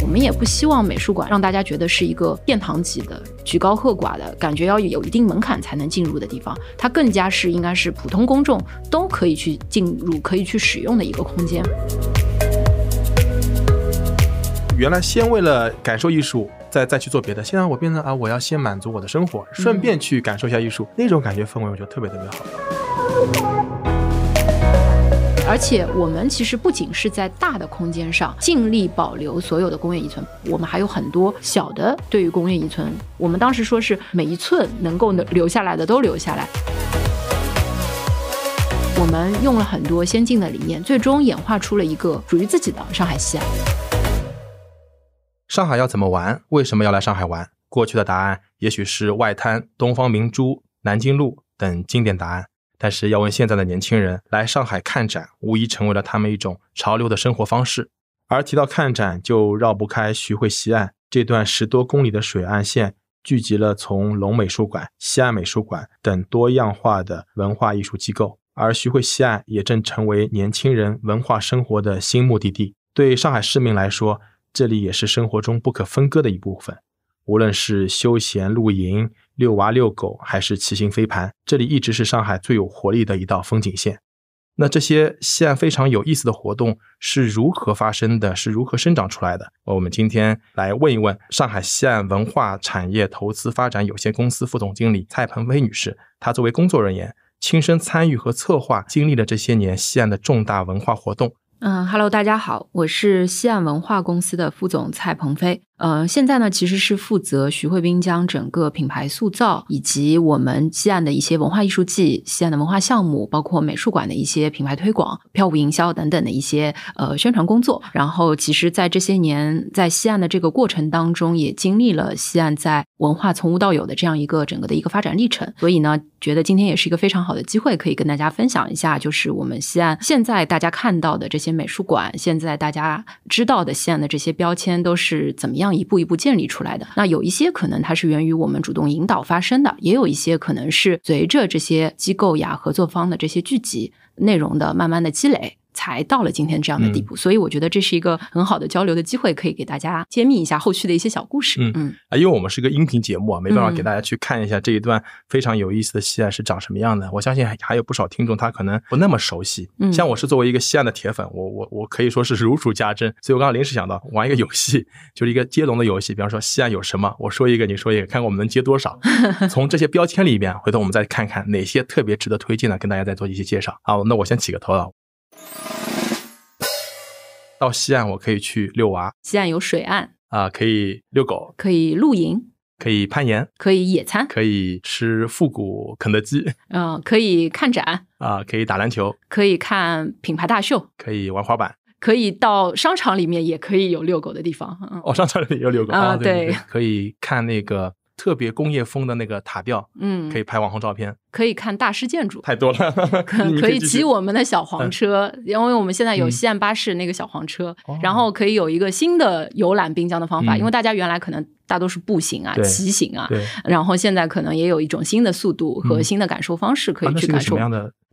我们也不希望美术馆让大家觉得是一个殿堂级的、举高和寡的感觉，要有一定门槛才能进入的地方。它更加是应该是普通公众都可以去进入、可以去使用的一个空间。原来先为了感受艺术，再再去做别的。现在我变成啊，我要先满足我的生活，顺便去感受一下艺术，那种感觉氛围，我觉得特别特别好。而且我们其实不仅是在大的空间上尽力保留所有的工业遗存，我们还有很多小的对于工业遗存，我们当时说是每一寸能够留下来的都留下来。我们用了很多先进的理念，最终演化出了一个属于自己的上海西岸。上海要怎么玩？为什么要来上海玩？过去的答案也许是外滩、东方明珠、南京路等经典答案。但是要问现在的年轻人来上海看展，无疑成为了他们一种潮流的生活方式。而提到看展，就绕不开徐汇西岸这段十多公里的水岸线，聚集了从龙美术馆、西岸美术馆等多样化的文化艺术机构。而徐汇西岸也正成为年轻人文化生活的新目的地。对上海市民来说，这里也是生活中不可分割的一部分。无论是休闲露营、遛娃遛狗，还是骑行飞盘，这里一直是上海最有活力的一道风景线。那这些西岸非常有意思的活动是如何发生的？是如何生长出来的？我们今天来问一问上海西岸文化产业投资发展有限公司副总经理蔡鹏飞女士。她作为工作人员，亲身参与和策划经历了这些年西岸的重大文化活动。嗯，Hello，大家好，我是西岸文化公司的副总蔡鹏飞。呃，现在呢，其实是负责徐汇滨江整个品牌塑造，以及我们西岸的一些文化艺术季、西岸的文化项目，包括美术馆的一些品牌推广、票务营销等等的一些呃宣传工作。然后，其实，在这些年在西岸的这个过程当中，也经历了西岸在文化从无到有的这样一个整个的一个发展历程。所以呢，觉得今天也是一个非常好的机会，可以跟大家分享一下，就是我们西岸现在大家看到的这些美术馆，现在大家知道的西岸的这些标签都是怎么样。一步一步建立出来的，那有一些可能它是源于我们主动引导发生的，也有一些可能是随着这些机构呀、合作方的这些聚集内容的慢慢的积累。才到了今天这样的地步，所以我觉得这是一个很好的交流的机会，可以给大家揭秘一下后续的一些小故事。嗯嗯啊，因为我们是个音频节目啊，没办法给大家去看一下这一段非常有意思的西岸是长什么样的。我相信还有不少听众他可能不那么熟悉。嗯，像我是作为一个西岸的铁粉，我我我可以说是如数家珍。所以我刚刚临时想到玩一个游戏，就是一个接龙的游戏。比方说西岸有什么，我说一个，你说一个，看看我们能接多少。从这些标签里边，回头我们再看看哪些特别值得推荐的，跟大家再做一些介绍。好，那我先起个头了。到西岸，我可以去遛娃。西岸有水岸啊，可以遛狗，可以露营，可以攀岩，可以野餐，可以吃复古肯德基。嗯，可以看展啊，可以打篮球，可以看品牌大秀，可以玩滑板，可以到商场里面也可以有遛狗的地方。嗯哦，商场里面有遛狗啊，对，可以看那个。特别工业风的那个塔吊，嗯，可以拍网红照片，可以看大师建筑，太多了。可以骑我们的小黄车，因为我们现在有西岸巴士那个小黄车，然后可以有一个新的游览滨江的方法，因为大家原来可能大多是步行啊、骑行啊，然后现在可能也有一种新的速度和新的感受方式可以去感受。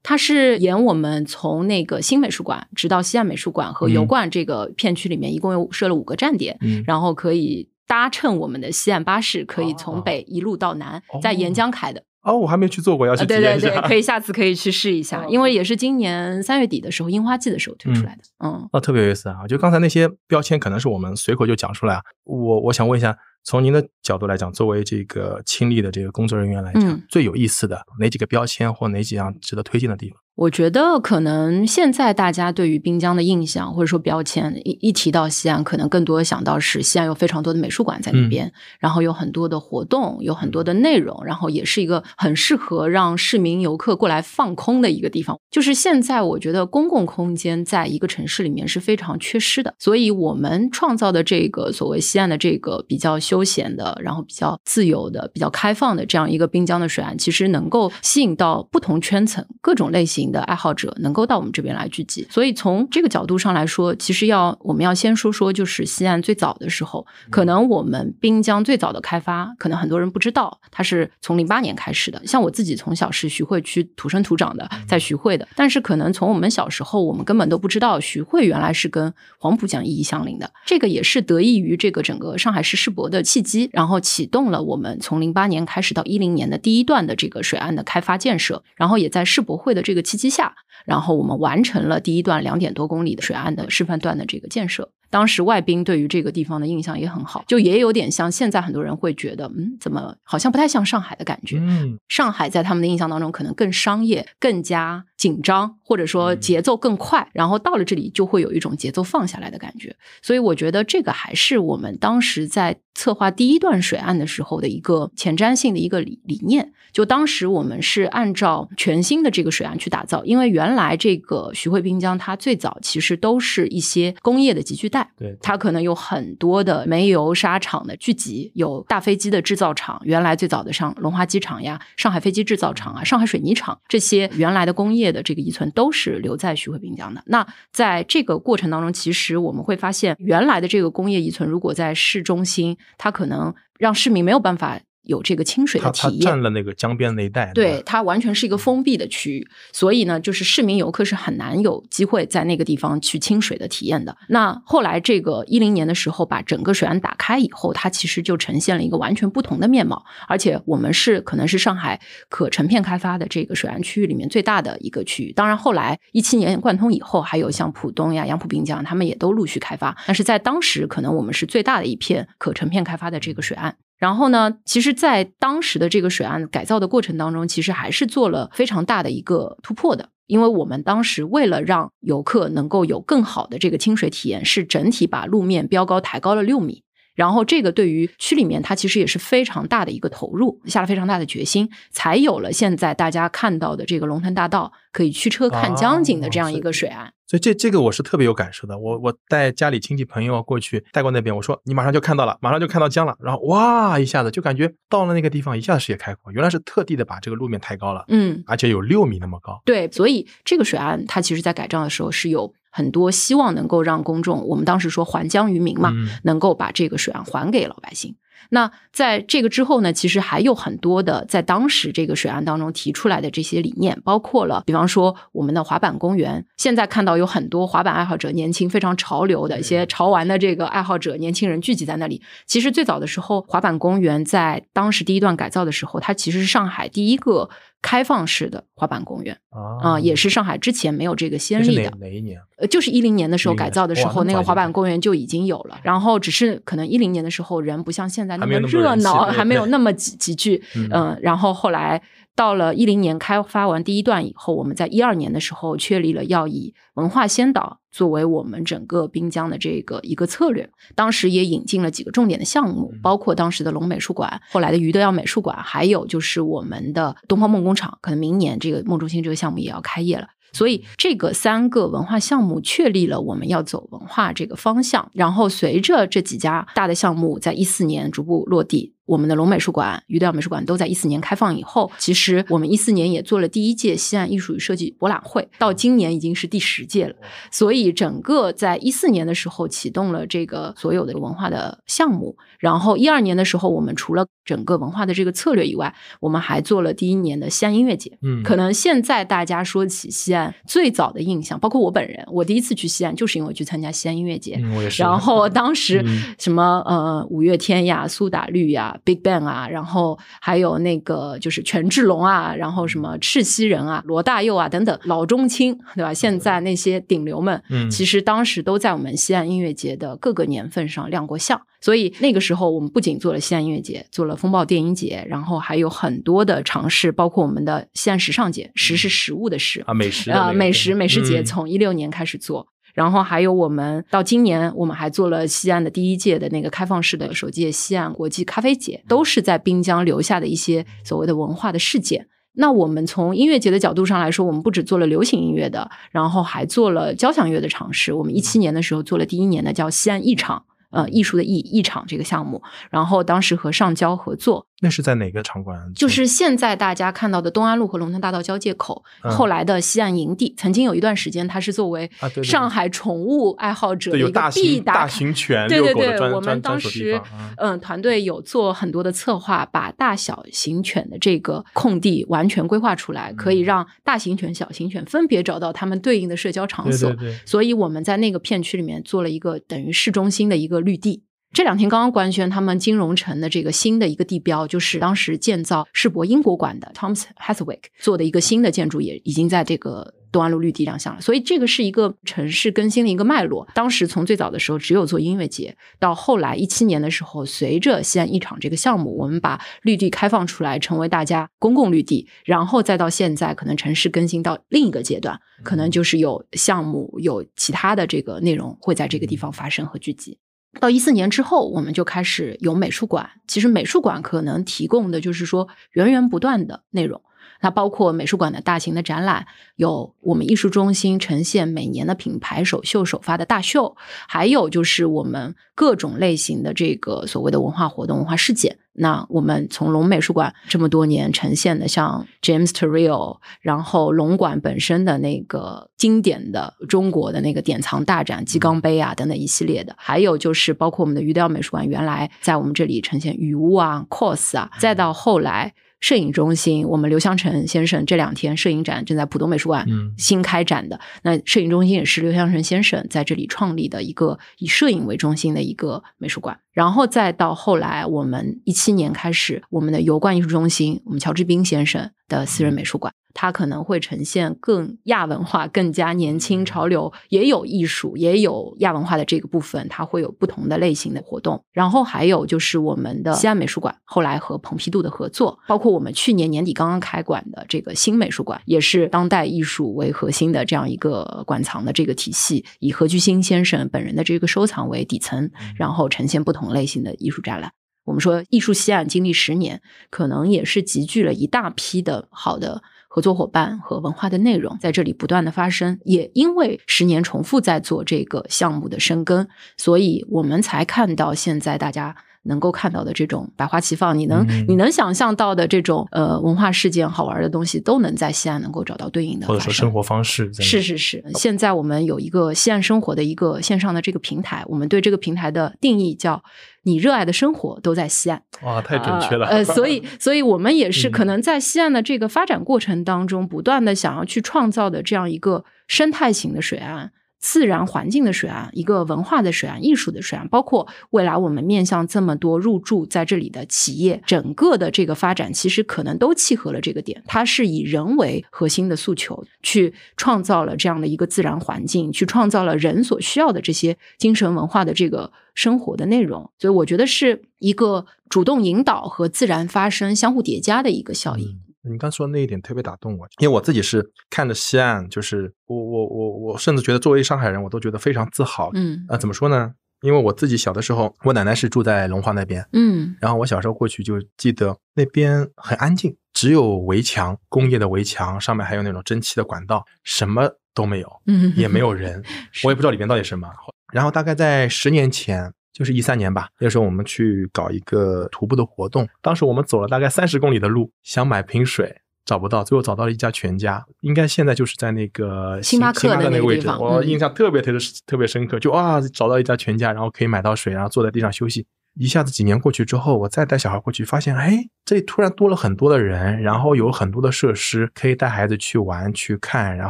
它是沿我们从那个新美术馆直到西岸美术馆和油罐这个片区里面，一共有设了五个站点，然后可以。搭乘我们的西岸巴士，可以从北一路到南，在沿江开的。哦，我还没去做过，要去体验一下。对对对，可以下次可以去试一下，因为也是今年三月底的时候，樱花季的时候推出来的。嗯，哦，特别有意思啊！就刚才那些标签，可能是我们随口就讲出来啊。我我想问一下，从您的角度来讲，作为这个亲历的这个工作人员来讲，最有意思的哪几个标签或哪几样值得推荐的地方？我觉得可能现在大家对于滨江的印象或者说标签，一一提到西安，可能更多想到是西安有非常多的美术馆在那边，然后有很多的活动，有很多的内容，然后也是一个很适合让市民游客过来放空的一个地方。就是现在我觉得公共空间在一个城市里面是非常缺失的，所以我们创造的这个所谓西岸的这个比较休闲的，然后比较自由的、比较开放的这样一个滨江的水岸，其实能够吸引到不同圈层、各种类型的爱好者能够到我们这边来聚集。所以从这个角度上来说，其实要我们要先说说，就是西岸最早的时候，可能我们滨江最早的开发，可能很多人不知道，它是从零八年开始的。像我自己从小是徐汇区土生土长的，在徐汇的。但是可能从我们小时候，我们根本都不知道徐汇原来是跟黄浦江意义相邻的。这个也是得益于这个整个上海市世博的契机，然后启动了我们从零八年开始到一零年的第一段的这个水岸的开发建设。然后也在世博会的这个契机下，然后我们完成了第一段两点多公里的水岸的示范段的这个建设。当时外宾对于这个地方的印象也很好，就也有点像现在很多人会觉得，嗯，怎么好像不太像上海的感觉？嗯，上海在他们的印象当中可能更商业、更加紧张，或者说节奏更快，然后到了这里就会有一种节奏放下来的感觉。所以我觉得这个还是我们当时在策划第一段水岸的时候的一个前瞻性的一个理理念。就当时我们是按照全新的这个水岸去打造，因为原来这个徐汇滨江它最早其实都是一些工业的集聚带，对，它可能有很多的煤油沙场的聚集，有大飞机的制造厂，原来最早的像龙华机场呀、上海飞机制造厂啊、上海水泥厂这些原来的工业的这个遗存都是留在徐汇滨江的。那在这个过程当中，其实我们会发现，原来的这个工业遗存如果在市中心，它可能让市民没有办法。有这个清水的它它体验，占了那个江边那一带，对，它完全是一个封闭的区域，所以呢，就是市民游客是很难有机会在那个地方去清水的体验的。那后来这个一零年的时候，把整个水岸打开以后，它其实就呈现了一个完全不同的面貌，而且我们是可能是上海可成片开发的这个水岸区域里面最大的一个区域。当然，后来一七年贯通以后，还有像浦东呀、杨浦滨江，他们也都陆续开发。但是在当时，可能我们是最大的一片可成片开发的这个水岸。然后呢，其实，在当时的这个水岸改造的过程当中，其实还是做了非常大的一个突破的。因为我们当时为了让游客能够有更好的这个清水体验，是整体把路面标高抬高了六米。然后这个对于区里面，它其实也是非常大的一个投入，下了非常大的决心，才有了现在大家看到的这个龙腾大道可以驱车看江景的这样一个水岸。所以这这个我是特别有感受的。我我带家里亲戚朋友过去带过那边，我说你马上就看到了，马上就看到江了，然后哇一下子就感觉到了那个地方，一下子视野开阔，原来是特地的把这个路面抬高了，嗯，而且有六米那么高。对，所以这个水岸它其实在改造的时候是有很多希望能够让公众，我们当时说还江于民嘛，嗯能够把这个水岸还给老百姓。那在这个之后呢，其实还有很多的在当时这个水岸当中提出来的这些理念，包括了，比方说我们的滑板公园，现在看到有很多滑板爱好者、年轻非常潮流的一些潮玩的这个爱好者、年轻人聚集在那里。其实最早的时候，滑板公园在当时第一段改造的时候，它其实是上海第一个开放式的滑板公园啊、啊也是上海之前没有这个先例的哪。哪一年？呃，就是一零年的时候改造的时候，那个滑板公园就已经有了。然后只是可能一零年的时候人不像现在那么热闹，还没有那么集集聚。嗯嗯，然后后来到了一零年开发完第一段以后，我们在一二年的时候确立了要以文化先导作为我们整个滨江的这个一个策略。当时也引进了几个重点的项目，嗯包括当时的龙美术馆，后来的余德耀美术馆，还有就是我们的东方梦工厂。可能明年这个梦中心这个项目也要开业了。所以这个三个文化项目确立了我们要走文化这个方向，然后随着这几家大的项目在一四年逐步落地，我们的龙美术馆、余德耀美术馆都在一四年开放以后，其实我们一四年也做了第一届西岸艺术与设计博览会，到今年已经是第十届了。所以整个在一四年的时候启动了这个所有的文化的项目，然后一二年的时候，我们除了整个文化的这个策略以外，我们还做了第一年的西安音乐节。嗯，可能现在大家说起西安最早的印象，包括我本人，我第一次去西安就是因为去参加西安音乐节。嗯我也是。然后当时 嗯什么呃五月天呀、苏打绿呀、Big Bang 啊，然后还有那个就是权志龙啊，然后什么赤西仁啊、罗大佑啊等等老中青，对吧？现在那些顶流们，嗯其实当时都在我们西安音乐节的各个年份上亮过相。所以那个时候，我们不仅做了西安音乐节，做了风暴电音节，然后还有很多的尝试，包括我们的西安时尚节，食是食物的食，啊，美食啊呃，美食美食节嗯从一六年开始做，然后还有我们到今年，我们还做了西安的第一届的那个开放式的首届西安国际咖啡节，都是在滨江留下的一些所谓的文化的事件。那我们从音乐节的角度上来说，我们不只做了流行音乐的，然后还做了交响乐的尝试。我们一七年的时候做了第一年的叫西安艺场。呃，艺术的艺艺场这个项目，然后当时和上交合作，那是在哪个场馆？就是现在大家看到的东安路和龙腾大道交界口，后来的西岸营地。曾经有一段时间，它是作为上海宠物爱好者的一个必打大型犬对对对，我们当时嗯团队有做很多的策划，把大小型犬的这个空地完全规划出来，可以让大型犬、小型犬分别找到他们对应的社交场所。所以我们在那个片区里面做了一个等于市中心的一个。绿地这两天刚刚官宣，他们金融城的这个新的一个地标，就是当时建造世博英国馆的 Thomas h a t h w i c k 做的一个新的建筑，也已经在这个东安路绿地亮相了。所以这个是一个城市更新的一个脉络。当时从最早的时候只有做音乐节，到后来一七年的时候，随着西安一场这个项目，我们把绿地开放出来，成为大家公共绿地，然后再到现在，可能城市更新到另一个阶段，可能就是有项目有其他的这个内容会在这个地方发生和聚集。到一四年之后，我们就开始有美术馆。其实美术馆可能提供的就是说源源不断的内容。它包括美术馆的大型的展览，有我们艺术中心呈现每年的品牌首秀首发的大秀，还有就是我们各种类型的这个所谓的文化活动、文化事件。那我们从龙美术馆这么多年呈现的，像 James Turrell，然后龙馆本身的那个经典的中国的那个典藏大展鸡缸杯啊等等一系列的，还有就是包括我们的鱼钓美术馆，原来在我们这里呈现雨屋啊、cos 啊，再到后来。摄影中心，我们刘湘成先生这两天摄影展正在浦东美术馆新开展的。那摄影中心也是刘湘成先生在这里创立的一个以摄影为中心的一个美术馆。然后再到后来，我们一七年开始，我们的油罐艺术中心，我们乔治斌先生的私人美术馆。它可能会呈现更亚文化、更加年轻潮流，也有艺术，也有亚文化的这个部分，它会有不同的类型的活动。然后还有就是我们的西安美术馆，后来和蓬皮杜的合作，包括我们去年年底刚刚开馆的这个新美术馆，也是当代艺术为核心的这样一个馆藏的这个体系，以何居新先生本人的这个收藏为底层，然后呈现不同类型的艺术展览。我们说艺术西岸经历十年，可能也是集聚了一大批的好的。合作伙伴和文化的内容在这里不断的发生，也因为十年重复在做这个项目的深耕，所以我们才看到现在大家。能够看到的这种百花齐放，你能你能想象到的这种呃文化事件、好玩的东西，都能在西安能够找到对应的，或者说生活方式。是是是，现在我们有一个西安生活的一个线上的这个平台，我们对这个平台的定义叫“你热爱的生活都在西岸”。哇，太准确了。呃，所以 所以我们也是可能在西岸的这个发展过程当中，不断的想要去创造的这样一个生态型的水岸。自然环境的水岸，一个文化的水岸，艺术的水岸，包括未来我们面向这么多入驻在这里的企业，整个的这个发展其实可能都契合了这个点。它是以人为核心的诉求，去创造了这样的一个自然环境，去创造了人所需要的这些精神文化的这个生活的内容。所以我觉得是一个主动引导和自然发生相互叠加的一个效应。你刚说那一点特别打动我，因为我自己是看着西岸，就是我我我我甚至觉得作为上海人，我都觉得非常自豪。嗯啊，怎么说呢？因为我自己小的时候，我奶奶是住在龙华那边，嗯，然后我小时候过去就记得那边很安静，只有围墙，工业的围墙，上面还有那种蒸汽的管道，什么都没有，嗯，也没有人，我也不知道里面到底什么。然后大概在十年前。就是一三年吧，那时候我们去搞一个徒步的活动，当时我们走了大概三十公里的路，想买瓶水找不到，最后找到了一家全家，应该现在就是在那个星巴克的那个位置，我印象特别特别特别深刻，就啊找到一家全家，然后可以买到水，然后坐在地上休息。一下子几年过去之后，我再带小孩过去，发现哎这里突然多了很多的人，然后有很多的设施可以带孩子去玩去看，然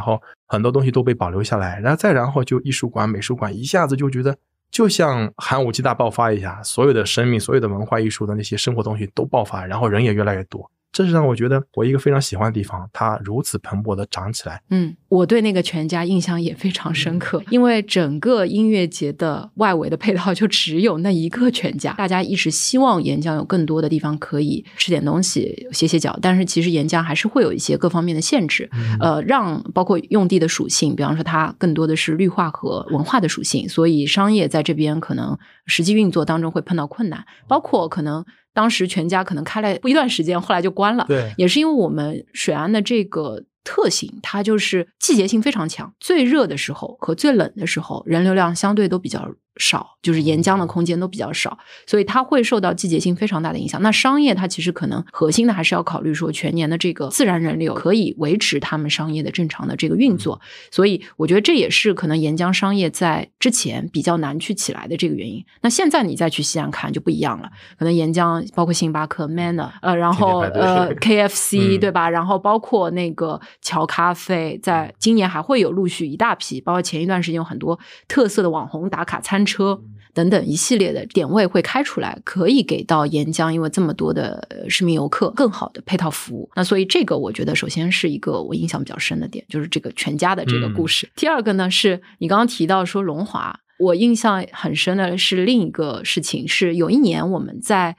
后很多东西都被保留下来，然后再然后就艺术馆、美术馆，一下子就觉得。就像寒武纪大爆发一下，所有的生命、所有的文化艺术的那些生活东西都爆发，然后人也越来越多。这是让我觉得我一个非常喜欢的地方，它如此蓬勃的长起来。嗯，我对那个全家印象也非常深刻，因为整个音乐节的外围的配套就只有那一个全家，大家一直希望沿江有更多的地方可以吃点东西、歇歇脚，但是其实沿江还是会有一些各方面的限制，呃，让包括用地的属性，比方说它更多的是绿化和文化的属性，所以商业在这边可能实际运作当中会碰到困难，包括可能。当时全家可能开了不一段时间，后来就关了。对，也是因为我们水安的这个特性，它就是季节性非常强，最热的时候和最冷的时候，人流量相对都比较。少，就是沿江的空间都比较少，所以它会受到季节性非常大的影响。那商业它其实可能核心的还是要考虑说全年的这个自然人流可以维持他们商业的正常的这个运作。所以我觉得这也是可能沿江商业在之前比较难去起来的这个原因。那现在你再去西安看就不一样了，可能沿江包括星巴克、Manner，呃，然后呃 KFC 对吧？然后包括那个乔咖啡，在今年还会有陆续一大批，包括前一段时间有很多特色的网红打卡餐。车等等一系列的点位会开出来，可以给到沿江，因为这么多的市民游客更好的配套服务。那所以这个我觉得首先是一个我印象比较深的点，就是这个全家的这个故事。第二个呢，是你刚刚提到说龙华，我印象很深的是另一个事情，是有一年我们在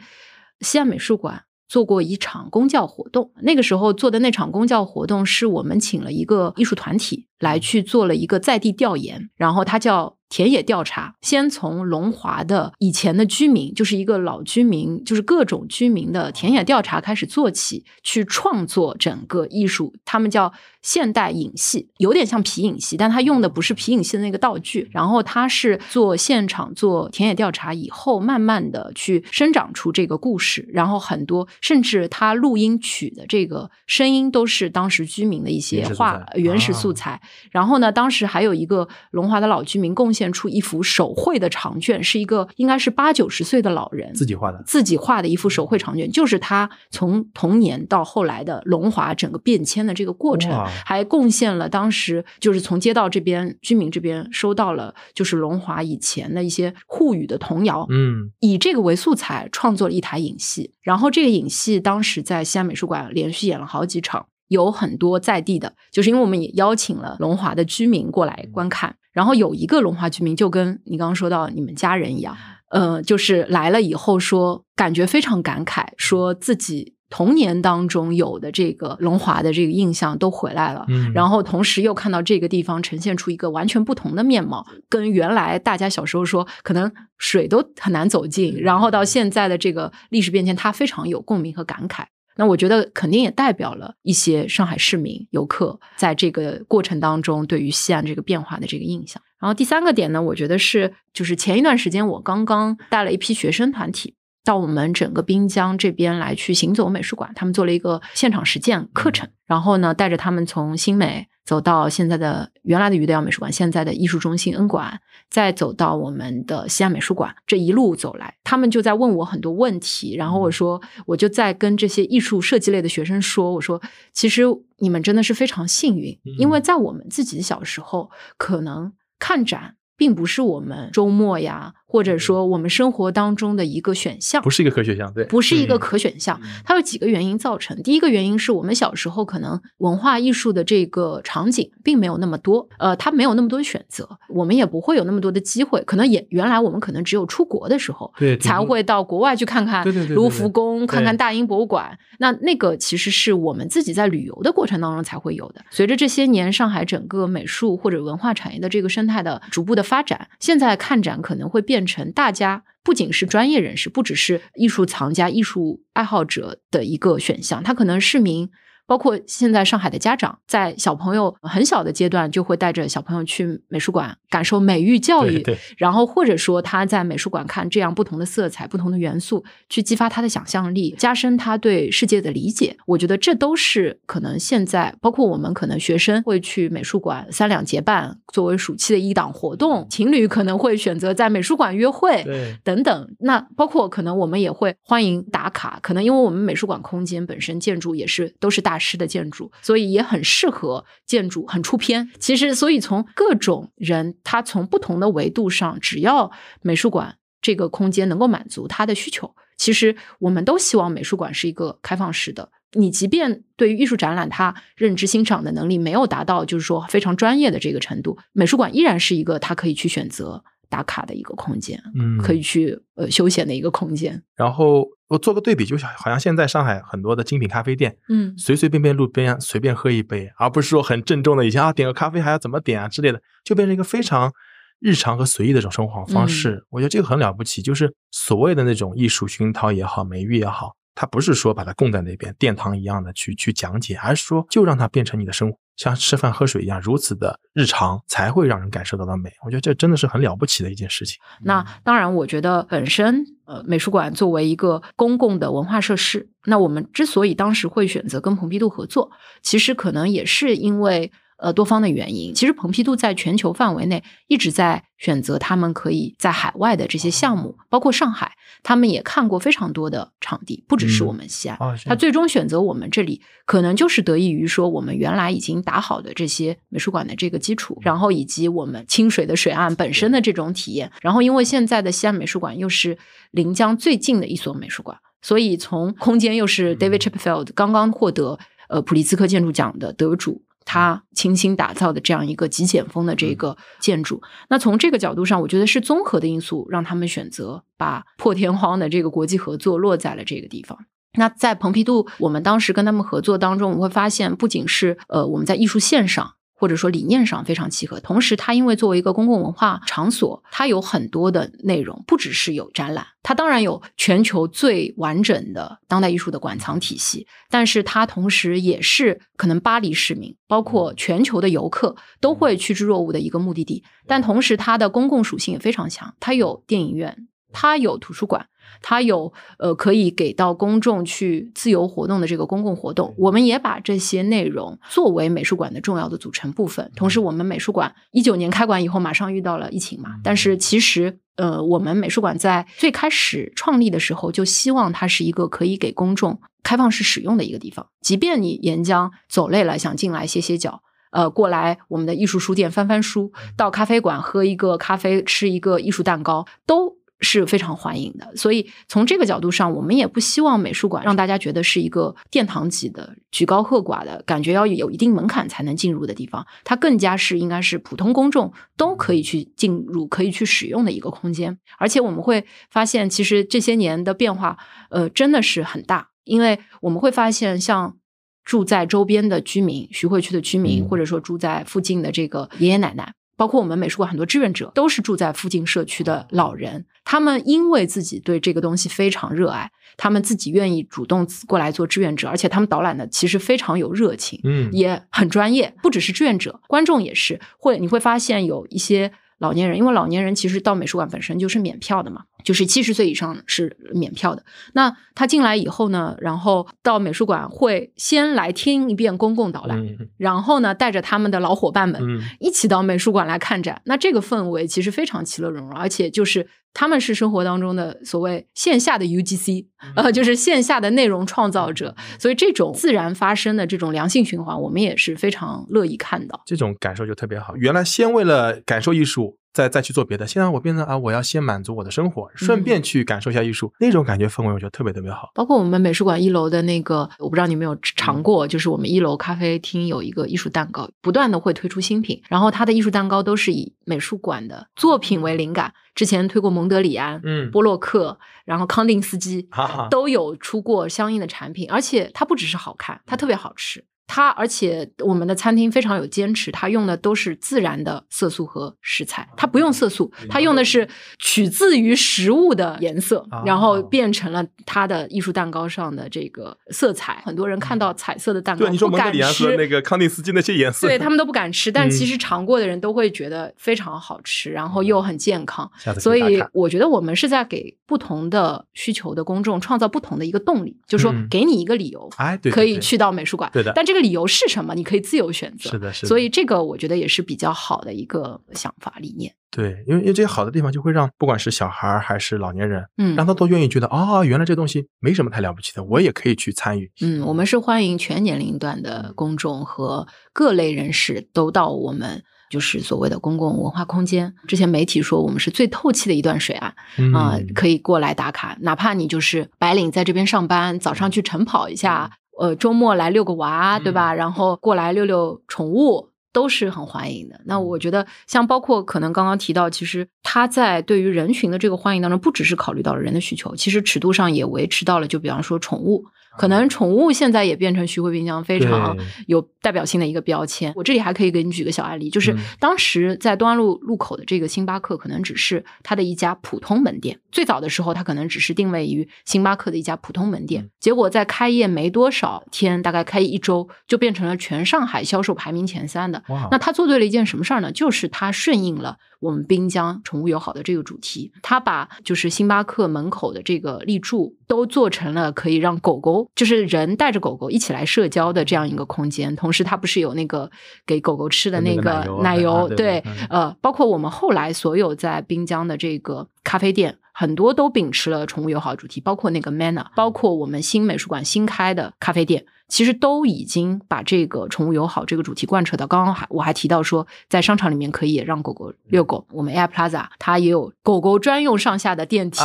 西安美术馆做过一场公教活动，那个时候做的那场公教活动是我们请了一个艺术团体来去做了一个在地调研，然后它叫。田野调查，先从龙华的以前的居民，就是一个老居民，就是各种居民的田野调查开始做起，去创作整个艺术。他们叫现代影戏，有点像皮影戏，但他用的不是皮影戏的那个道具。然后他是做现场做田野调查以后，慢慢的去生长出这个故事。然后很多甚至他录音取的这个声音都是当时居民的一些画原始素材。然后呢，当时还有一个龙华的老居民贡献。出一幅手绘的长卷，是一个应该是八九十岁的老人自己画的，自己画的一幅手绘长卷，就是他从童年到后来的龙华整个变迁的这个过程，还贡献了当时就是从街道这边居民这边收到了就是龙华以前的一些沪语的童谣，嗯，以这个为素材创作了一台影戏，然后这个影戏当时在西安美术馆连续演了好几场，有很多在地的，就是因为我们也邀请了龙华的居民过来观看。然后有一个龙华居民，就跟你刚刚说到你们家人一样，呃，就是来了以后说，感觉非常感慨，说自己童年当中有的这个龙华的这个印象都回来了。嗯，然后同时又看到这个地方呈现出一个完全不同的面貌，跟原来大家小时候说可能水都很难走进，然后到现在的这个历史变迁，他非常有共鸣和感慨。那我觉得肯定也代表了一些上海市民游客在这个过程当中对于西安这个变化的这个印象。然后第三个点呢，我觉得是就是前一段时间我刚刚带了一批学生团体到我们整个滨江这边来去行走美术馆，他们做了一个现场实践课程，然后呢带着他们从新美。走到现在的原来的余德耀美术馆，现在的艺术中心恩馆，再走到我们的西安美术馆，这一路走来，他们就在问我很多问题，然后我说，我就在跟这些艺术设计类的学生说，我说，其实你们真的是非常幸运，因为在我们自己小时候，可能看展并不是我们周末呀。或者说，我们生活当中的一个选项，不是一个可选项，对，不是一个可选项。它有几个原因造成。第一个原因是我们小时候可能文化艺术的这个场景并没有那么多，呃，它没有那么多选择，我们也不会有那么多的机会。可能也原来我们可能只有出国的时候，对，才会到国外去看看卢浮宫，看看大英博物馆。那那个其实是我们自己在旅游的过程当中才会有的。随着这些年上海整个美术或者文化产业的这个生态的逐步的发展，现在看展可能会变。变成大家不仅是专业人士，不只是艺术藏家、艺术爱好者的一个选项，他可能市民。包括现在上海的家长，在小朋友很小的阶段，就会带着小朋友去美术馆感受美育教育，然后或者说他在美术馆看这样不同的色彩、不同的元素，去激发他的想象力，加深他对世界的理解。我觉得这都是可能现在，包括我们可能学生会去美术馆三两结伴，作为暑期的一档活动，情侣可能会选择在美术馆约会，等等。那包括可能我们也会欢迎打卡，可能因为我们美术馆空间本身建筑也是都是大。师的建筑，所以也很适合建筑，很出片。其实，所以从各种人，他从不同的维度上，只要美术馆这个空间能够满足他的需求，其实我们都希望美术馆是一个开放式的。你即便对于艺术展览，他认知欣赏的能力没有达到，就是说非常专业的这个程度，美术馆依然是一个他可以去选择。打卡的一个空间，嗯，可以去呃休闲的一个空间。然后我做个对比，就像好像现在上海很多的精品咖啡店，嗯，随随便便路边随便喝一杯，而不是说很郑重的以前啊点个咖啡还要怎么点啊之类的，就变成一个非常日常和随意的这种生活方式，我觉得这个很了不起。就是所谓的那种艺术熏陶也好，美育也好，它不是说把它供在那边殿堂一样的去去讲解，而是说就让它变成你的生活。像吃饭喝水一样，如此的日常，才会让人感受到的美。我觉得这真的是很了不起的一件事情。那当然，我觉得本身呃，美术馆作为一个公共的文化设施，那我们之所以当时会选择跟蓬皮杜合作，其实可能也是因为。呃，多方的原因，其实蓬皮杜在全球范围内一直在选择他们可以在海外的这些项目，包括上海，他们也看过非常多的场地，不只是我们西安。他最终选择我们这里，可能就是得益于说我们原来已经打好的这些美术馆的这个基础，然后以及我们清水的水岸本身的这种体验，然后因为现在的西安美术馆又是临江最近的一所美术馆，所以从空间又是 David Chipperfield 刚刚获得呃普利兹克建筑奖的得主。他精心打造的这样一个极简风的这个建筑，那从这个角度上，我觉得是综合的因素让他们选择把破天荒的这个国际合作落在了这个地方。那在蓬皮杜，我们当时跟他们合作当中，我们会发现，不仅是呃我们在艺术线上。或者说理念上非常契合，同时它因为作为一个公共文化场所，它有很多的内容，不只是有展览，它当然有全球最完整的当代艺术的馆藏体系，但是它同时也是可能巴黎市民，包括全球的游客都会趋之若鹜的一个目的地。但同时它的公共属性也非常强，它有电影院，它有图书馆。它有呃可以给到公众去自由活动的这个公共活动，我们也把这些内容作为美术馆的重要的组成部分。同时，我们美术馆一九年开馆以后，马上遇到了疫情嘛，但是其实呃，我们美术馆在最开始创立的时候，就希望它是一个可以给公众开放式使用的一个地方。即便你沿江走累了，想进来歇歇脚，呃，过来我们的艺术书店翻翻书，到咖啡馆喝一个咖啡，吃一个艺术蛋糕，都。是非常欢迎的，所以从这个角度上，我们也不希望美术馆让大家觉得是一个殿堂级的、举高和寡的感觉，要有一定门槛才能进入的地方。它更加是应该是普通公众都可以去进入、可以去使用的一个空间。而且我们会发现，其实这些年的变化，呃，真的是很大。因为我们会发现，像住在周边的居民、徐汇区的居民，或者说住在附近的这个爷爷奶奶。包括我们美术馆很多志愿者都是住在附近社区的老人，他们因为自己对这个东西非常热爱，他们自己愿意主动过来做志愿者，而且他们导览的其实非常有热情，嗯，也很专业。不只是志愿者，观众也是会，你会发现有一些老年人，因为老年人其实到美术馆本身就是免票的嘛。就是七十岁以上是免票的。那他进来以后呢，然后到美术馆会先来听一遍公共导览，然后呢带着他们的老伙伴们一起到美术馆来看展。那这个氛围其实非常其乐融融，而且就是他们是生活当中的所谓线下的 UGC，呃，就是线下的内容创造者。所以这种自然发生的这种良性循环，我们也是非常乐意看到。这种感受就特别好。原来先为了感受艺术。再再去做别的，现在我变成啊，我要先满足我的生活，顺便去感受一下艺术，那种感觉氛围，我觉得特别特别好。包括我们美术馆一楼的那个，我不知道你有没有尝过，就是我们一楼咖啡厅有一个艺术蛋糕，不断的会推出新品，然后它的艺术蛋糕都是以美术馆的作品为灵感。之前推过蒙德里安、嗯，波洛克，然后康定斯基都有出过相应的产品，而且它不只是好看，它特别好吃。它而且我们的餐厅非常有坚持，它用的都是自然的色素和食材，它不用色素，它用的是取自于食物的颜色，然后变成了它的艺术蛋糕上的这个色彩。很多人看到彩色的蛋糕，对你说蒙德里安和那个康定斯基那些颜色，对他们都不敢吃，但其实尝过的人都会觉得非常好吃，然后又很健康。所以我觉得我们是在给不同的需求的公众创造不同的一个动力，就是说给你一个理由，哎，可以去到美术馆，对的，但这个。理由是什么？你可以自由选择。是的，是的。所以这个我觉得也是比较好的一个想法理念。对，因为因为这些好的地方就会让不管是小孩还是老年人，嗯，让他都愿意觉得哦，原来这东西没什么太了不起的，我也可以去参与。嗯，我们是欢迎全年龄段的公众和各类人士都到我们就是所谓的公共文化空间。之前媒体说我们是最透气的一段水岸啊，可以过来打卡，哪怕你就是白领在这边上班，早上去晨跑一下。呃，周末来遛个娃，对吧？然后过来遛遛宠物，都是很欢迎的。那我觉得，像包括可能刚刚提到，其实他在对于人群的这个欢迎当中，不只是考虑到了人的需求，其实尺度上也维持到了，就比方说宠物，可能宠物现在也变成徐汇滨江非常有代表性的一个标签。我这里还可以给你举个小案例，就是嗯当时在东安路路口的这个星巴克，可能只是它的一家普通门店。最早的时候，它可能只是定位于星巴克的一家普通门店，嗯结果在开业没多少天，大概开业一周，就变成了全上海销售排名前三的。那他做对了一件什么事儿呢？就是他顺应了我们滨江宠物友好的这个主题，他把就是星巴克门口的这个立柱都做成了可以让狗狗，就是人带着狗狗一起来社交的这样一个空间。同时，它不是有那个给狗狗吃的那那个个奶油对呃，包括我们后来所有在滨江的这个咖啡店。很多都秉持了宠物友好主题，包括那个 Manner，包括我们新美术馆新开的咖啡店，其实都已经把这个宠物友好这个主题贯彻到。刚刚还我还提到说，在商场里面可以让狗狗遛狗，我们 Air Plaza 它也有狗狗专用上下的电梯，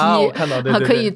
可以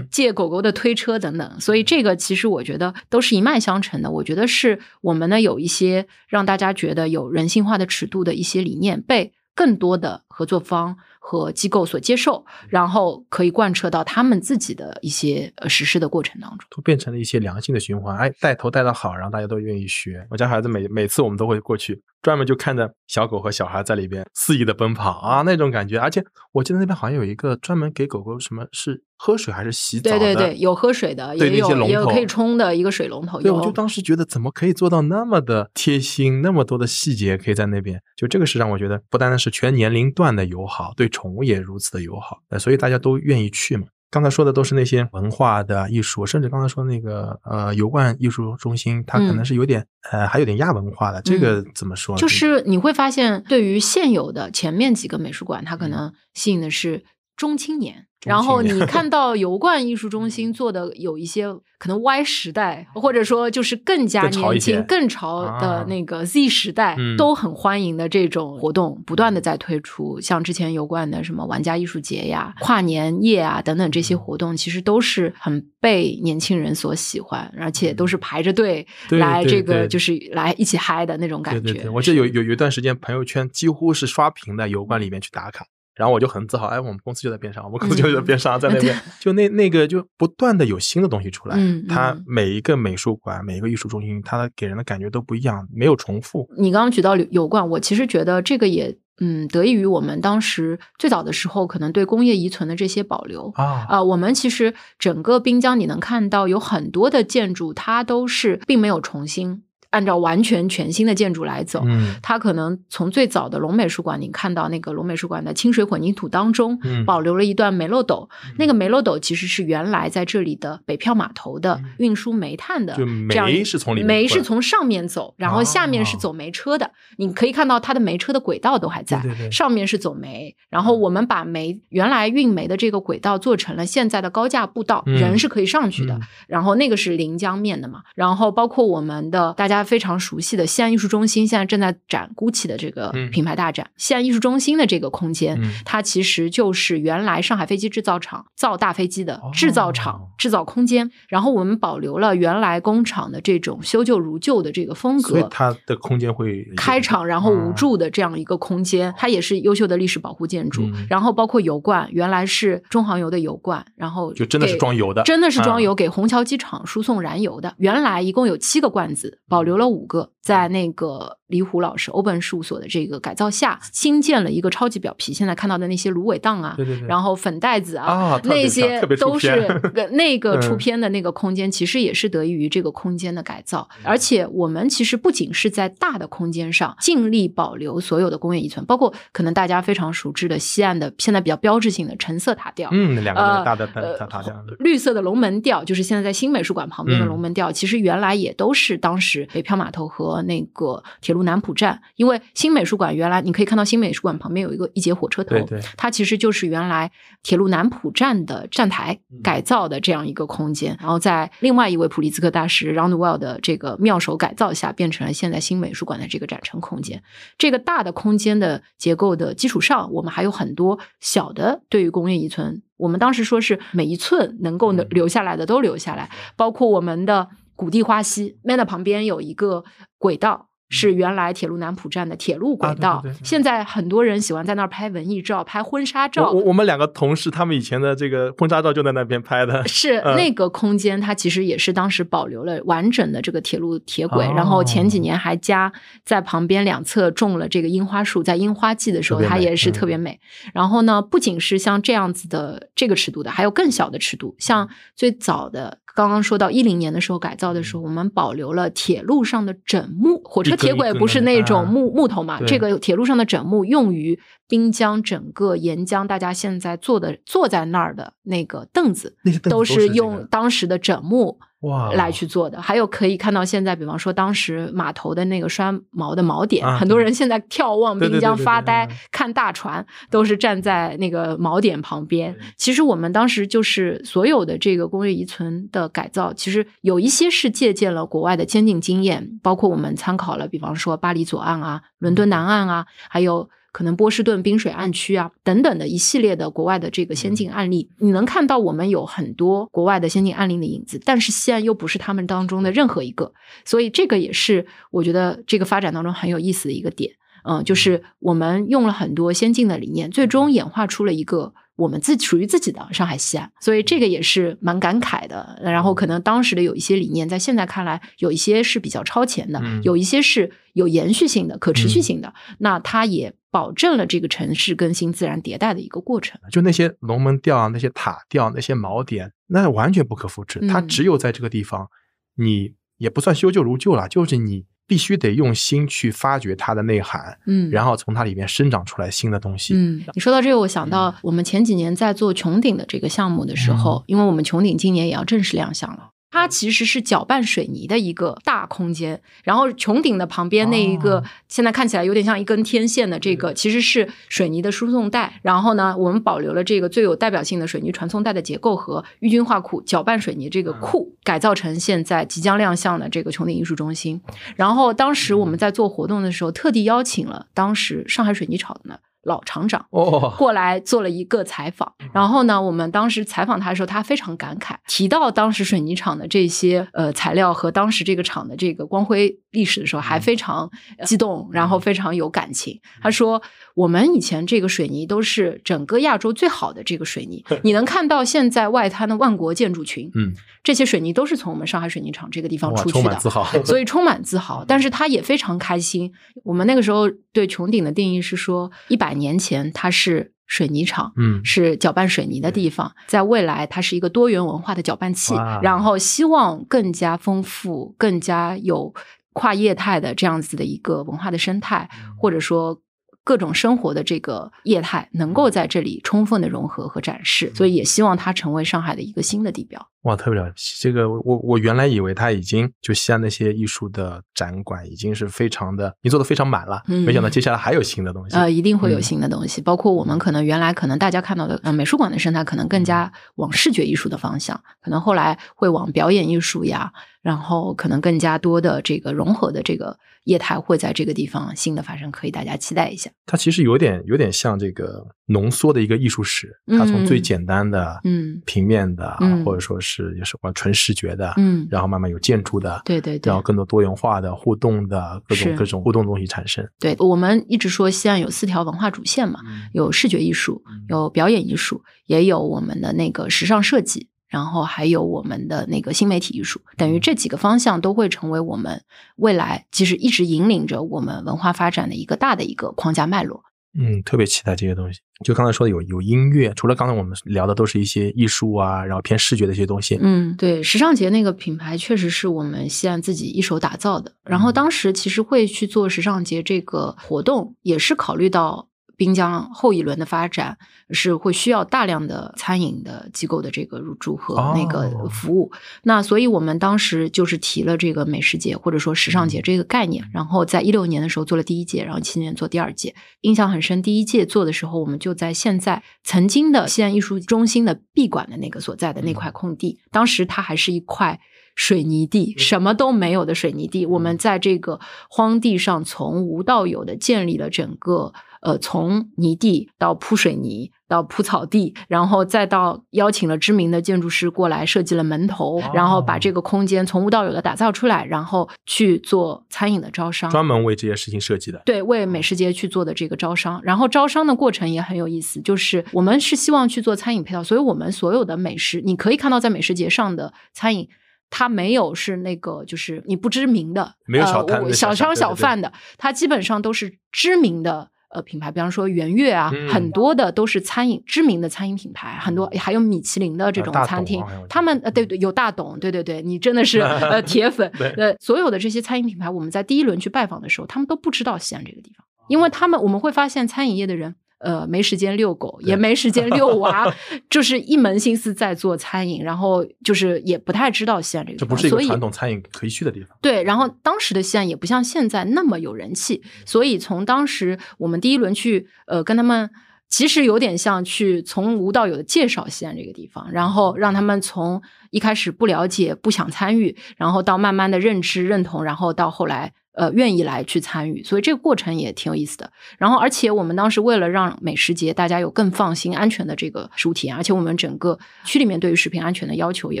借狗狗的推车等等。所以这个其实我觉得都是一脉相承的。我觉得是我们呢有一些让大家觉得有人性化的尺度的一些理念被更多的合作方和机构所接受，然后可以贯彻到他们自己的一些呃实施的过程当中。都变成了一些良性的循环。哎，带头带的好，然后大家都愿意学。我家孩子每每次我们都会过去，专门就看着小狗和小孩在里边肆意的奔跑啊，那种感觉。而且我记得那边好像有一个专门给狗狗什么是喝水还是洗澡的，对对对，有喝水的，也有那些龙头也有可以冲的一个水龙头。对，我就当时觉得怎么可以做到那么的贴心，那么多的细节可以在那边，就这个是让我觉得不单单是全年龄段的友好，对宠物也如此的友好，呃，所以大家都愿意去嘛。刚才说的都是那些文化的艺术，甚至刚才说那个呃油罐艺术中心，它可能嗯是有点、呃还有点亚文化的，这个怎么说呢？就是你会发现，对于现有的前面几个美术馆，它可能吸引的是中青年。然后你看 到油罐艺术中心做的有一些可能 Y 时代，或者说就是更加年轻、更潮啊的那个 Z 时代，嗯都很欢迎的这种活动，不断的在推出。像之前油罐的什么玩家艺术节呀、跨年夜啊等等这些活动，其实都是很被年轻人所喜欢，而且都是排着队来这个就是来一起嗨的那种感觉。我记得有有有一段时间，朋友圈几乎是刷屏的油罐里面去打卡，然后我就很自豪，哎，我们公司就在边上，我们公司就在边上，在那边，就那那个就不断的有新的东西出来，嗯它嗯每一个美术馆、每一个艺术中心，它给人的感觉都不一样，没有重复。你刚刚举到油罐，我其实觉得这个也嗯得益于我们当时最早的时候可能对工业遗存的这些保留。啊，啊、我们其实整个滨江，你能看到有很多的建筑，它都是并没有重新按照完全全新的建筑来走。嗯它可能从最早的龙美术馆，你看到那个龙美术馆的清水混凝土当中，嗯保留了一段煤漏斗。那个煤漏斗其实是原来在这里的北漂码头的运输煤炭的就这样煤是从里面煤是从上面走，然后下面是哦走煤车的。你可以看到它的煤车的轨道都还在，对对对上面是走煤，然后我们把煤原来运煤的这个轨道做成了现在的高架步道，嗯人是可以上去的。嗯然后那个是临江面的嘛，然后包括我们的大家非常熟悉的西安艺术中心，现在正在展 GUCCI 的这个嗯品牌大展。西安艺术中心的这个空间，嗯它其实就是原来上海飞机制造厂造大飞机的哦制造厂、制造空间。然后我们保留了原来工厂的这种修旧如旧的这个风所以格。它的空间会开场，然后无嗯柱的这样一个空间，它也是优秀的历史保护建筑。嗯然后包括油罐，原来是中航油的油罐，然后就真的是装油的真的是装啊油给虹桥机场输送燃油的。原来一共有七个罐子，保留留了五个，在那个李虎老师欧本事务所的这个改造下，新建了一个超级表皮。现在看到的那些芦苇荡啊，对对对然后粉袋子啊，啊那些都是 那个出嗯片的那个空间，其实也是得益于这个空间的改造。而且我们其实不仅是在大的空间上尽力保留所有的工业遗存，包括可能大家非常熟知的西岸的现在比较标志性的橙色塔吊，嗯，两个呃大的塔塔这样的，绿色的龙门吊，就是现在在新美术馆旁边的嗯龙门吊，其实原来也都是当时北漂码头和那个铁路南浦站，因为新美术馆原来你可以看到新美术馆旁边有一个一节火车头，对对它其实就是原来铁路南浦站的站台嗯改造的这样一个空间，然后在另外一位普利兹克大师 Roundwell 的这个妙手改造下，变成了现在新美术馆的这个展陈空间。这个大的空间的结构的基础上，我们还有很多小的对于工业遗存。我们当时说是每一寸能够嗯留下来的都留下来，包括我们的谷地花溪 Manor 旁边有一个轨道。是原来铁路南浦站的铁路轨道，啊对对对现在很多人喜欢在那儿拍文艺照、拍婚纱照。我我我们两个同事，他们以前的这个婚纱照就在那边拍的。是嗯那个空间，它其实也是当时保留了完整的这个铁路铁轨，哦然后前几年还加在旁边两侧种了这个樱花树，在樱花季的时候，它也是嗯特别美。然后呢，不仅是像这样子的这个尺度的，还有更小的尺度，像最早的。刚刚说到一零年的时候改造的时候，我们保留了铁路上的枕木，火车铁轨不是那种木木头嘛？这个铁路上的枕木用于滨江整个沿江，大家现在坐的坐在那儿的那个凳子，都是用当时的枕木哇来去做的。还有可以看到现在，比方说当时码头的那个拴锚的锚点，啊很多人现在眺望滨江发呆嗯看大船，都是站在那个锚点旁边。其实我们当时就是所有的这个工业遗存的改造，其实有一些是借鉴了国外的先进经验，包括我们参考了，比方说巴黎左岸啊、伦敦南岸啊，还有。可能波士顿滨水岸区啊，等等的一系列的国外的这个先进案例，你能看到我们有很多国外的先进案例的影子，但是西安又不是他们当中的任何一个，所以这个也是我觉得这个发展当中很有意思的一个点。嗯，就是我们用了很多先进的理念，最终演化出了一个我们自己属于自己的上海西安，所以这个也是蛮感慨的。然后可能当时的有一些理念，在现在看来，有一些是比较超前的，嗯有一些是有延续性的、可持续性的。那它也保证了这个城市更新、自然迭代的一个过程。就那些龙门吊啊，那些塔吊，那些锚点，那完全不可复制。它嗯只有在这个地方，你也不算修旧如旧了，就是你必须得用心去发掘它的内涵，嗯，然后从它里面生长出来新的东西。嗯，你说到这个，我想到我们前几年在做穹顶的这个项目的时候，因为我们穹顶今年也要正式亮相了。它其实是搅拌水泥的一个大空间，然后穹顶的旁边那一个、哦。现在看起来有点像一根天线的这个，其实是水泥的输送带。然后呢，我们保留了这个最有代表性的水泥传送带的结构和郁金化库搅拌水泥这个库，改造成现在即将亮相的这个穹顶艺术中心。然后当时我们在做活动的时候，特地邀请了当时上海水泥厂的老厂长。哦，过来做了一个采访，然后呢，我们当时采访他的时候，他非常感慨，提到当时水泥厂的这些呃材料和当时这个厂的这个光辉历史的时候，还非常激动，然后非常有感情。他说：“我们以前这个水泥都是整个亚洲最好的这个水泥，你能看到现在外滩的万国建筑群，嗯，这些水泥都是从我们上海水泥厂这个地方，出去的充满。”自豪。所以充满自豪，但是他也非常开心。我们那个时候对穹顶的定义是说，一百年前它是水泥厂，嗯是搅拌水泥的地方，在未来它是一个多元文化的搅拌器，然后希望更加丰富、更加有跨业态的这样子的一个文化的生态，嗯或者说。各种生活的这个业态能够在这里充分的融合和展示，所以也希望它成为上海的一个新的地标。哇，特别了不起！这个我我原来以为他已经就西安那些艺术的展馆已经是非常的，你做的非常满了，嗯没想到接下来还有新的东西。呃，一定会有嗯新的东西，包括我们可能原来可能大家看到的，呃，美术馆的生态可能更加往视觉艺术的方向，可能后来会往表演艺术呀，然后可能更加多的这个融合的这个业态会在这个地方新的发生，可以大家期待一下。它其实有点有点像这个浓缩的一个艺术史，它从最简单的嗯平面的，嗯或者说是也是关纯视觉的，嗯，然后慢慢有建筑的，对对对。然后更多多元化的互动的各种各种互动东西产生。对，我们一直说西安有四条文化主线嘛，嗯有视觉艺术，有表演艺术，也有我们的那个时尚设计，然后还有我们的那个新媒体艺术，等于这几个方向都会成为我们未来其实一直引领着我们文化发展的一个大的一个框架脉络。嗯，特别期待这些东西。就刚才说的有有音乐，除了刚才我们聊的都是一些艺术啊，然后偏视觉的一些东西。嗯，对，时尚节那个品牌确实是我们西安自己一手打造的。然后当时其实会去做时尚节这个活动，也是考虑到滨江后一轮的发展是会需要大量的餐饮的机构的这个入驻和那个哦服务。那所以我们当时就是提了这个美食节或者说时尚节这个概念，然后在一六年的时候做了第一届，然后七年做第二届，印象很深。第一届做的时候，我们就在现在曾经的西安艺术中心的闭馆的那个所在的那块空地，当时它还是一块。水泥地，什么都没有的水泥地，我们在这个荒地上从无到有的建立了整个呃，从泥地到铺水泥，到铺草地，然后再到邀请了知名的建筑师过来设计了门头，然后把这个空间从无到有的打造出来，然后去做餐饮的招商，专门为这些事情设计的。对，为美食节去做的这个招商，然后招商的过程也很有意思，就是我们是希望去做餐饮配套，所以我们所有的美食，你可以看到在美食节上的餐饮。它没有是那个，就是你不知名的，没有小摊、小商小贩的，它基本上都是知名的呃品牌，比方说圆月啊，很多的都是餐饮知名的餐饮品牌，很多还有米其林的这种餐厅，他们呃对对有大董，对对对，你真的是呃 铁粉，呃所有的这些餐饮品牌，我们在第一轮去拜访的时候，他们都不知道西安这个地方，因为他们我们会发现餐饮业的人。呃，没时间遛狗，也没时间遛娃，就是一门心思在做餐饮，然后就是也不太知道西安这个，这不是一个传统餐饮可以去的地方。对，然后当时的西安也不像现在那么有人气，所以从当时我们第一轮去，呃，跟他们其实有点像去从无到有的介绍西安这个地方，然后让他们从一开始不了解、不想参与，然后到慢慢的认知、认同，然后到后来。呃，愿意来去参与，所以这个过程也挺有意思的。然后，而且我们当时为了让美食节大家有更放心、安全的这个食物体验，而且我们整个区里面对于食品安全的要求也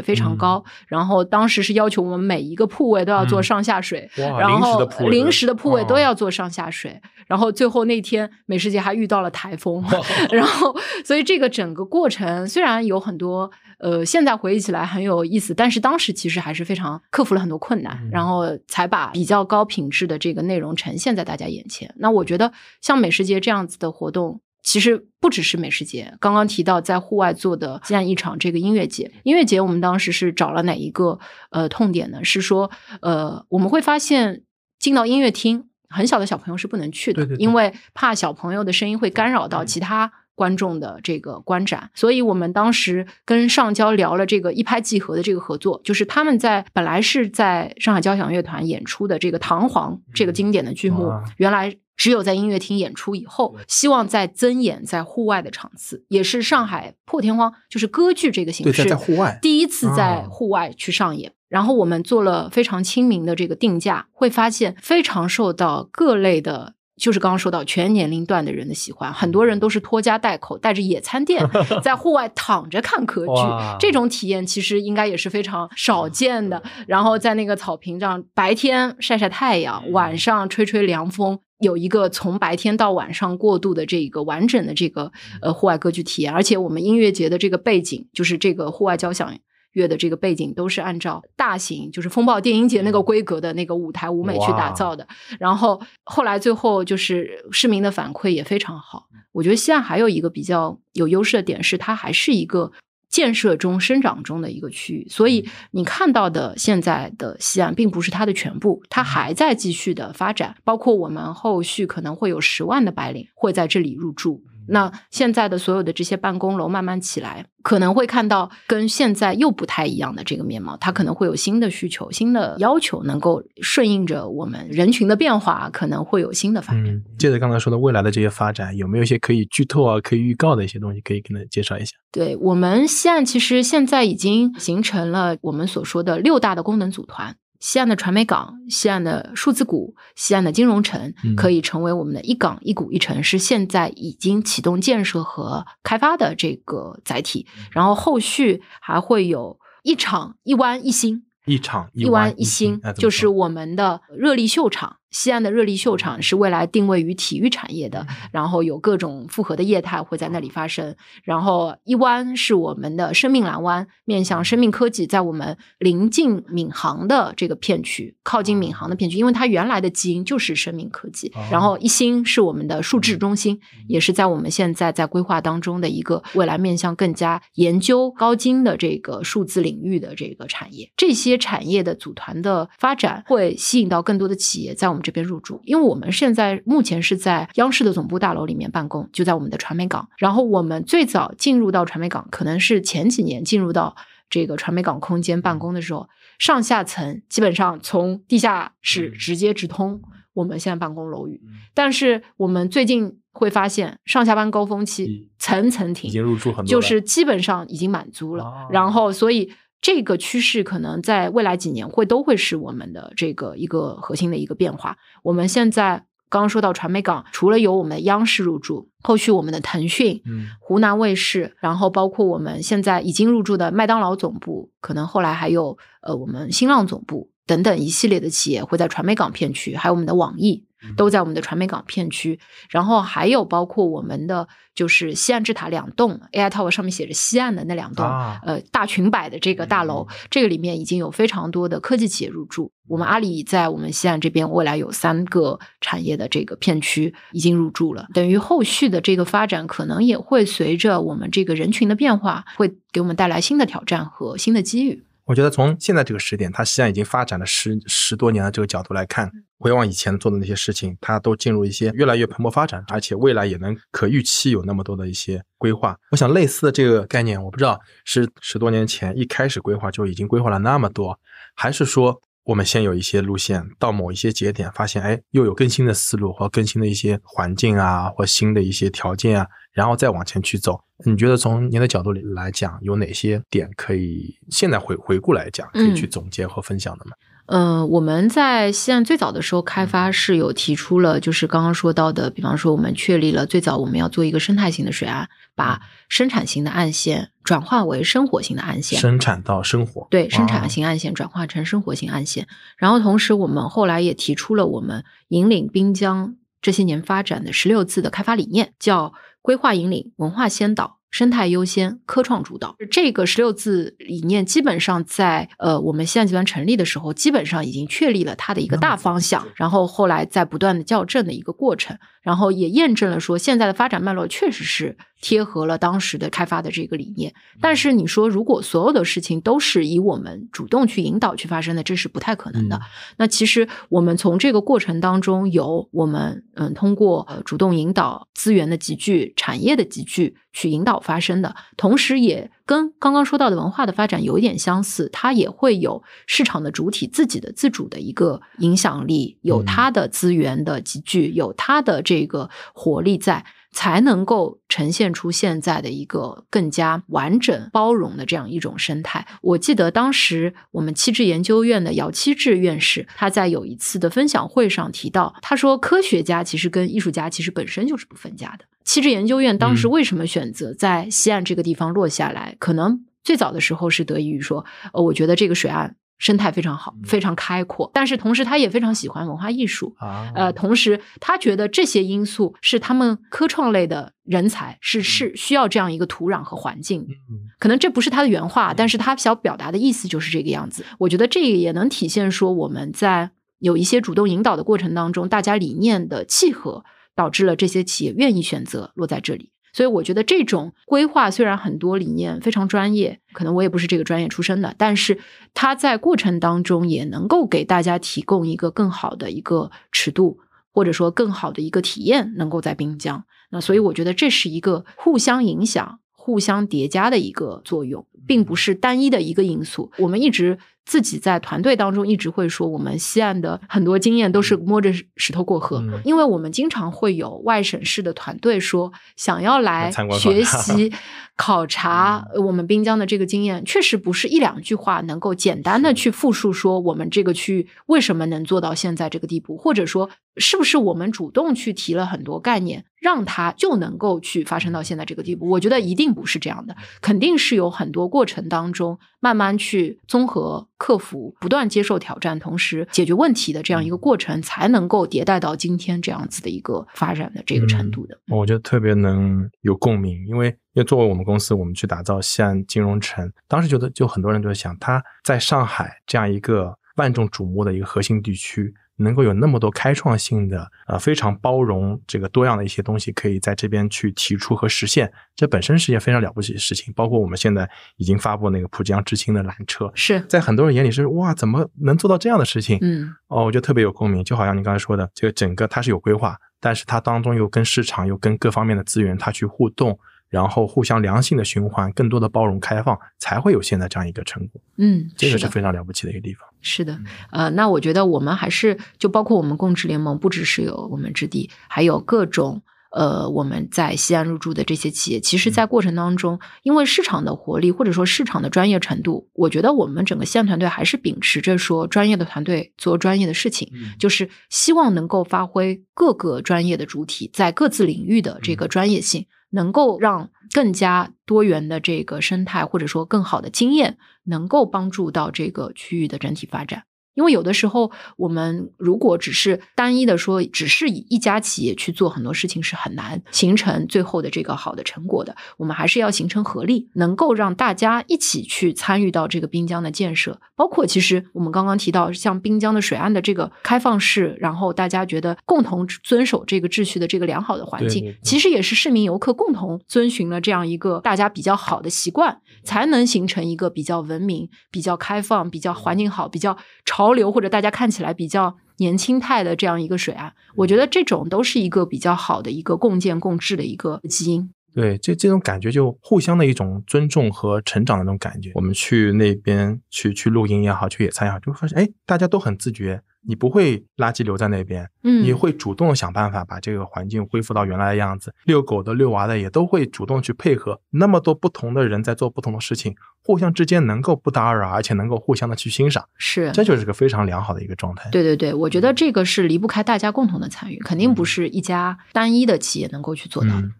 非常高。然后当时是要求我们每一个铺位都要做上下水，然后临时的铺位都要做上下水。然后最后那天美食节还遇到了台风，然后所以这个整个过程虽然有很多。呃，现在回忆起来很有意思，但是当时其实还是非常克服了很多困难，然后才把比较高品质的这个内容呈现在大家眼前。那我觉得像美食节这样子的活动，其实不只是美食节。刚刚提到在户外做的这样一场这个音乐节，音乐节我们当时是找了哪一个呃痛点呢？是说呃我们会发现进到音乐厅，很小的小朋友是不能去的，因为怕小朋友的声音会干扰到其他。观众的这个观展，所以我们当时跟上交聊了这个一拍即合的这个合作，就是他们在本来是在上海交响乐团演出的这个《唐璜》这个经典的剧目，原来只有在音乐厅演出以后，希望再增演在户外的场次，也是上海破天荒就是歌剧这个形式在户外第一次在户外去上演。然后我们做了非常亲民的这个定价，会发现非常受到各类的。就是刚刚说到全年龄段的人的喜欢，很多人都是拖家带口，带着野餐垫 在户外躺着看 歌剧，这种体验其实应该也是非常少见的。然后在那个草坪上，白天晒晒太阳，晚上吹吹凉风，有一个从白天到晚上过渡的这个完整的这个呃户外歌剧体验。而且我们音乐节的这个背景就是这个户外交响。乐的这个背景都是按照大型就是风暴电音节那个规格的那个舞台舞美去打造的，然后后来最后就是市民的反馈也非常好。我觉得西安还有一个比较有优势的点是，它还是一个建设中、生长中的一个区域，所以你看到的现在的西安并不是它的全部，它还在继续的发展，包括我们后续可能会有十万的白领会在这里入住。那现在的所有的这些办公楼慢慢起来，可能会看到跟现在又不太一样的这个面貌。它可能会有新的需求、新的要求，能够顺应着我们人群的变化，可能会有新的发展。接着刚才说的未来的这些发展，有没有一些可以剧透啊、可以预告的一些东西，可以跟大家介绍一下？对我们西岸，其实现在已经形成了我们所说的六大的功能组团。西岸的传媒港、西岸的数字谷、西岸的金融城，可以成为我们的一港一股一城，是现在已经启动建设和开发的这个载体。然后后续还会有一场一湾一星，一场一湾一星，就是我们的热力秀场。西安的热力秀场是未来定位于体育产业的，然后有各种复合的业态会在那里发生。然后一湾是我们的生命蓝湾，面向生命科技，在我们临近闵行的这个片区，靠近闵行的片区，因为它原来的基因就是生命科技。然后一星是我们的数智中心，也是在我们现在在规划当中的一个未来面向更加研究高精的这个数字领域的这个产业。这些产业的组团的发展会吸引到更多的企业在我们。这边入驻，因为我们现在目前是在央视的总部大楼里面办公，就在我们的传媒港。然后我们最早进入到传媒港，可能是前几年进入到这个传媒港空间办公的时候，上下层基本上从地下室直接直通我们现在办公楼宇。但是我们最近会发现，上下班高峰期层层停，已经入住很多，就是基本上已经满足了。然后所以。这个趋势可能在未来几年会都会是我们的这个一个核心的一个变化。我们现在刚刚说到传媒港，除了有我们的央视入驻，后续我们的腾讯、嗯湖南卫视，然后包括我们现在已经入驻的麦当劳总部，可能后来还有呃我们新浪总部等等一系列的企业会在传媒港片区，还有我们的网易嗯都在我们的传媒港片区，然后还有包括我们的就是西岸智塔两栋 AI Tower 上面写着西岸的那两栋，啊呃大裙摆的这个大楼，嗯。这个里面已经有非常多的科技企业入驻。我们阿里在我们西岸这边未来有三个产业的这个片区已经入驻了，等于后续的这个发展可能也会随着我们这个人群的变化，会给我们带来新的挑战和新的机遇。我觉得从现在这个时点，它西岸已经发展了十十多年的这个角度来看，回望以前做的那些事情，它都进入一些越来越蓬勃发展，而且未来也能可预期有那么多的一些规划。我想类似的这个概念，我不知道是十多年前一开始规划就已经规划了那么多，还是说我们先有一些路线，到某一些节点发现，哎，又有更新的思路或更新的一些环境啊，或新的一些条件啊，然后再往前去走。你觉得从您的角度里来讲，有哪些点可以现在回回顾来讲，可以去嗯。总结和分享的吗？呃，我们在西岸最早的时候开发是有提出了，就是刚刚说到的，比方说我们确立了最早我们要做一个生态型的水岸，把生产型的岸线转化为生活型的岸线。生产到生活，对，生啊产型岸线转化成生活型岸线，然后同时我们后来也提出了我们引领滨江这些年发展的十六字的开发理念，叫规划引领、文化先导、生态优先、科创主导。这个十六字理念基本上在呃我们西岸集团成立的时候，基本上已经确立了它的一个大方向，然后后来在不断的校正的一个过程，然后也验证了说现在的发展脉络确实是贴合了当时的开发的这个理念。但是你说，如果所有的事情都是以我们主动去引导去发生的，这是不太可能的。嗯那其实我们从这个过程当中，有我们嗯通过呃主动引导资源的集聚、产业的集聚去引导发生的，同时也跟刚刚说到的文化的发展有一点相似，它也会有市场的主体自己的自主的一个影响力，有嗯它的资源的集聚，有它的这个活力在。才能够呈现出现在的一个更加完整、包容的这样一种生态。我记得当时我们七智研究院的姚期智院士，他在有一次的分享会上提到，他说科学家其实跟艺术家其实本身就是不分家的。七智研究院当时嗯为什么选择在西岸这个地方落下来？可能最早的时候是得益于说，呃，我觉得这个水岸生态非常好，嗯非常开阔，但是同时他也非常喜欢文化艺术。啊，呃，同时他觉得这些因素是他们科创类的人才是是需要这样一个土壤和环境。嗯可能这不是他的原话，但是他想表达的意思就是这个样子。我觉得这个也能体现说我们在有一些主动引导的过程当中，大家理念的契合，导致了这些企业愿意选择落在这里。所以我觉得这种规划虽然很多理念非常专业，可能我也不是这个专业出身的，但是它在过程当中也能够给大家提供一个更好的一个尺度，或者说更好的一个体验，能够在滨江。那所以我觉得这是一个互相影响、互相叠加的一个作用，并不是单一的一个因素。我们一直自己在团队当中一直会说，我们西岸的很多经验都是摸着石头过河，嗯。因为我们经常会有外省市的团队说想要来学习。考察呃我们滨江的这个经验，确实不是一两句话能够简单的去复述说我们这个区域为什么能做到现在这个地步，或者说是不是我们主动去提了很多概念，让它就能够去发生到现在这个地步。我觉得一定不是这样的，肯定是有很多过程当中慢慢去综合、克服、不断接受挑战，同时解决问题的这样一个过程，才能够迭代到今天这样子的一个发展的这个程度的。我觉得特别能有共鸣，因为因为作为我们公司，我们去打造西安金融城，当时觉得就很多人就在想，它在上海这样一个万众瞩目的一个核心地区，能够有那么多开创性的、呃非常包容这个多样的一些东西，可以在这边去提出和实现，这本身是一件非常了不起的事情。包括我们现在已经发布那个浦江知青的缆车，是，在很多人眼里是哇，怎么能做到这样的事情？嗯哦，我觉得特别有共鸣，就好像你刚才说的，这个整个它是有规划，但是它当中又跟市场又跟各方面的资源它去互动，然后互相良性的循环，更多的包容开放，才会有现在这样一个成果。嗯，这个是非常了不起的一个地方。是的，呃，那我觉得我们还是就包括我们共治联盟，不只是有我们之地，还有各种呃，我们在西安入驻的这些企业，其实，在过程当中，因为市场的活力或者说市场的专业程度，我觉得我们整个西安团队还是秉持着说专业的团队做专业的事情，就是希望能够发挥各个专业的主体在各自领域的这个专业性，能够让更加多元的这个生态或者说更好的经验，能够帮助到这个区域的整体发展。因为有的时候，我们如果只是单一的说，只是以一家企业去做很多事情，是很难形成最后的这个好的成果的。我们还是要形成合力，能够让大家一起去参与到这个滨江的建设。包括其实我们刚刚提到，像滨江的水岸的这个开放式，然后大家觉得共同遵守这个秩序的这个良好的环境，其实也是市民游客共同遵循了这样一个大家比较好的习惯，才能形成一个比较文明、比较开放、比较环境好、比较潮。潮流或者大家看起来比较年轻态的这样一个水岸，我觉得这种都是一个比较好的一个共建共治的一个基因。对，这这种感觉就互相的一种尊重和成长的那种感觉。我们去那边去去露营也好，去野餐也好，就发现哎，大家都很自觉。你不会垃圾留在那边，嗯，你会主动想办法把这个环境恢复到原来的样子。遛狗的、遛娃的也都会主动去配合。那么多不同的人在做不同的事情，互相之间能够不打扰，而且能够互相的去欣赏，是，这就是个非常良好的一个状态。对对对，我觉得这个是离不开大家共同的参与，肯定不是一家单一的企业能够去做到的。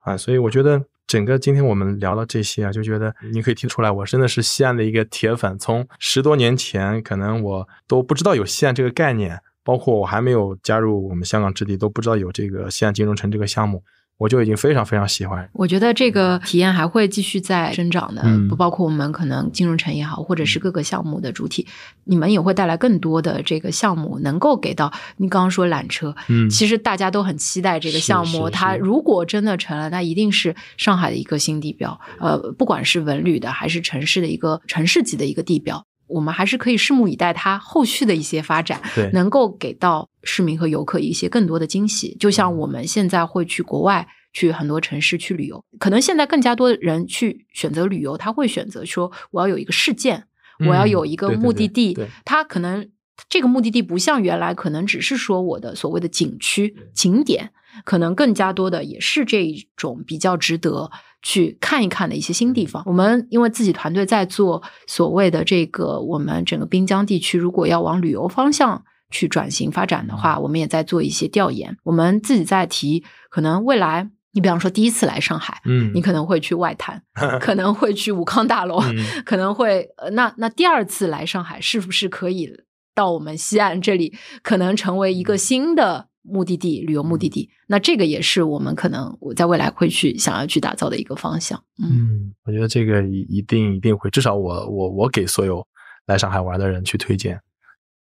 啊，所以我觉得。整个今天我们聊到这些啊，就觉得你可以听出来，我真的是西安的一个铁粉。从十多年前，可能我都不知道有西安这个概念，包括我还没有加入我们香港置地，都不知道有这个西安金融城这个项目。我就已经非常非常喜欢。我觉得这个体验还会继续在增长的，不包括我们可能金融城也好，或者是各个项目的主体，你们也会带来更多的这个项目，能够给到你刚刚说缆车，嗯，其实大家都很期待这个项目。它如果真的成了，那一定是上海的一个新地标。呃，不管是文旅的还是城市的一个城市级的一个地标。我们还是可以拭目以待它后续的一些发展，对，能够给到市民和游客一些更多的惊喜。就像我们现在会去国外，去很多城市去旅游，可能现在更加多的人去选择旅游，他会选择说我要有一个事件，我要有一个目的地。他可能这个目的地不像原来可能只是说我的所谓的景区景点，可能更加多的也是这种比较值得。去看一看的一些新地方。我们因为自己团队在做所谓的这个，我们整个滨江地区如果要往旅游方向去转型发展的话，我们也在做一些调研。我们自己在提，可能未来你比方说第一次来上海，嗯，你可能会去外滩，可能会去武康大楼，可能会呃，那那第二次来上海是不是可以到我们西岸这里，可能成为一个新的。目的地旅游目的地，那这个也是我们可能我在未来会去想要去打造的一个方向。嗯，我觉得这个一一定一定会，至少我我我给所有来上海玩的人去推荐，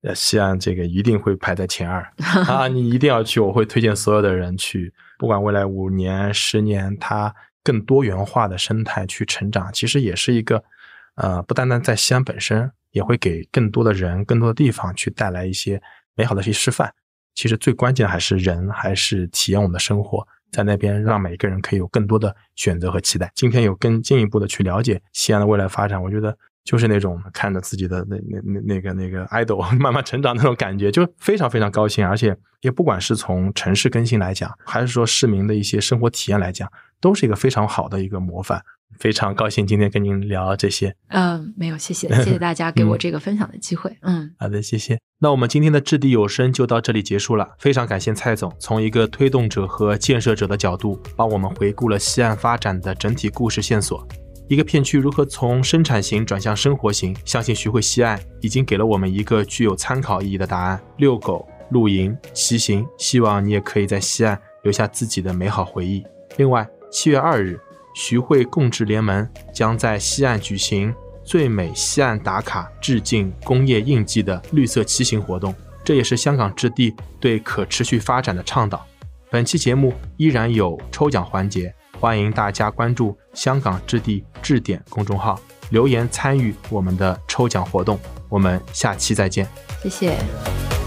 呃，西安这个一定会排在前二 啊！你一定要去，我会推荐所有的人去，不管未来五年、十年，它更多元化的生态去成长，其实也是一个呃，不单单在西安本身，也会给更多的人、更多的地方去带来一些美好的一些示范。其实最关键还是人，还是体验我们的生活，在那边让每一个人可以有更多的选择和期待。今天有更进一步的去了解西安的未来发展，我觉得就是那种看着自己的那那那那个那个 idol 慢慢成长那种感觉，就非常非常高兴。而且也不管是从城市更新来讲，还是说市民的一些生活体验来讲，都是一个非常好的一个模范。非常高兴今天跟您聊这些。嗯，没有，谢谢，谢谢大家给我这个分享的机会。嗯，好的，谢谢。那我们今天的掷地有声就到这里结束了。非常感谢蔡总从一个推动者和建设者的角度，帮我们回顾了西岸发展的整体故事线索。一个片区如何从生产型转向生活型？相信徐汇西岸已经给了我们一个具有参考意义的答案。遛狗、露营、骑行，希望你也可以在西岸留下自己的美好回忆。另外，七月二日。徐汇共治联盟将在西岸举行“最美西岸打卡”致敬工业印记的绿色骑行活动，这也是香港置地对可持续发展的倡导。本期节目依然有抽奖环节，欢迎大家关注香港置地置点公众号，留言参与我们的抽奖活动。我们下期再见，谢谢。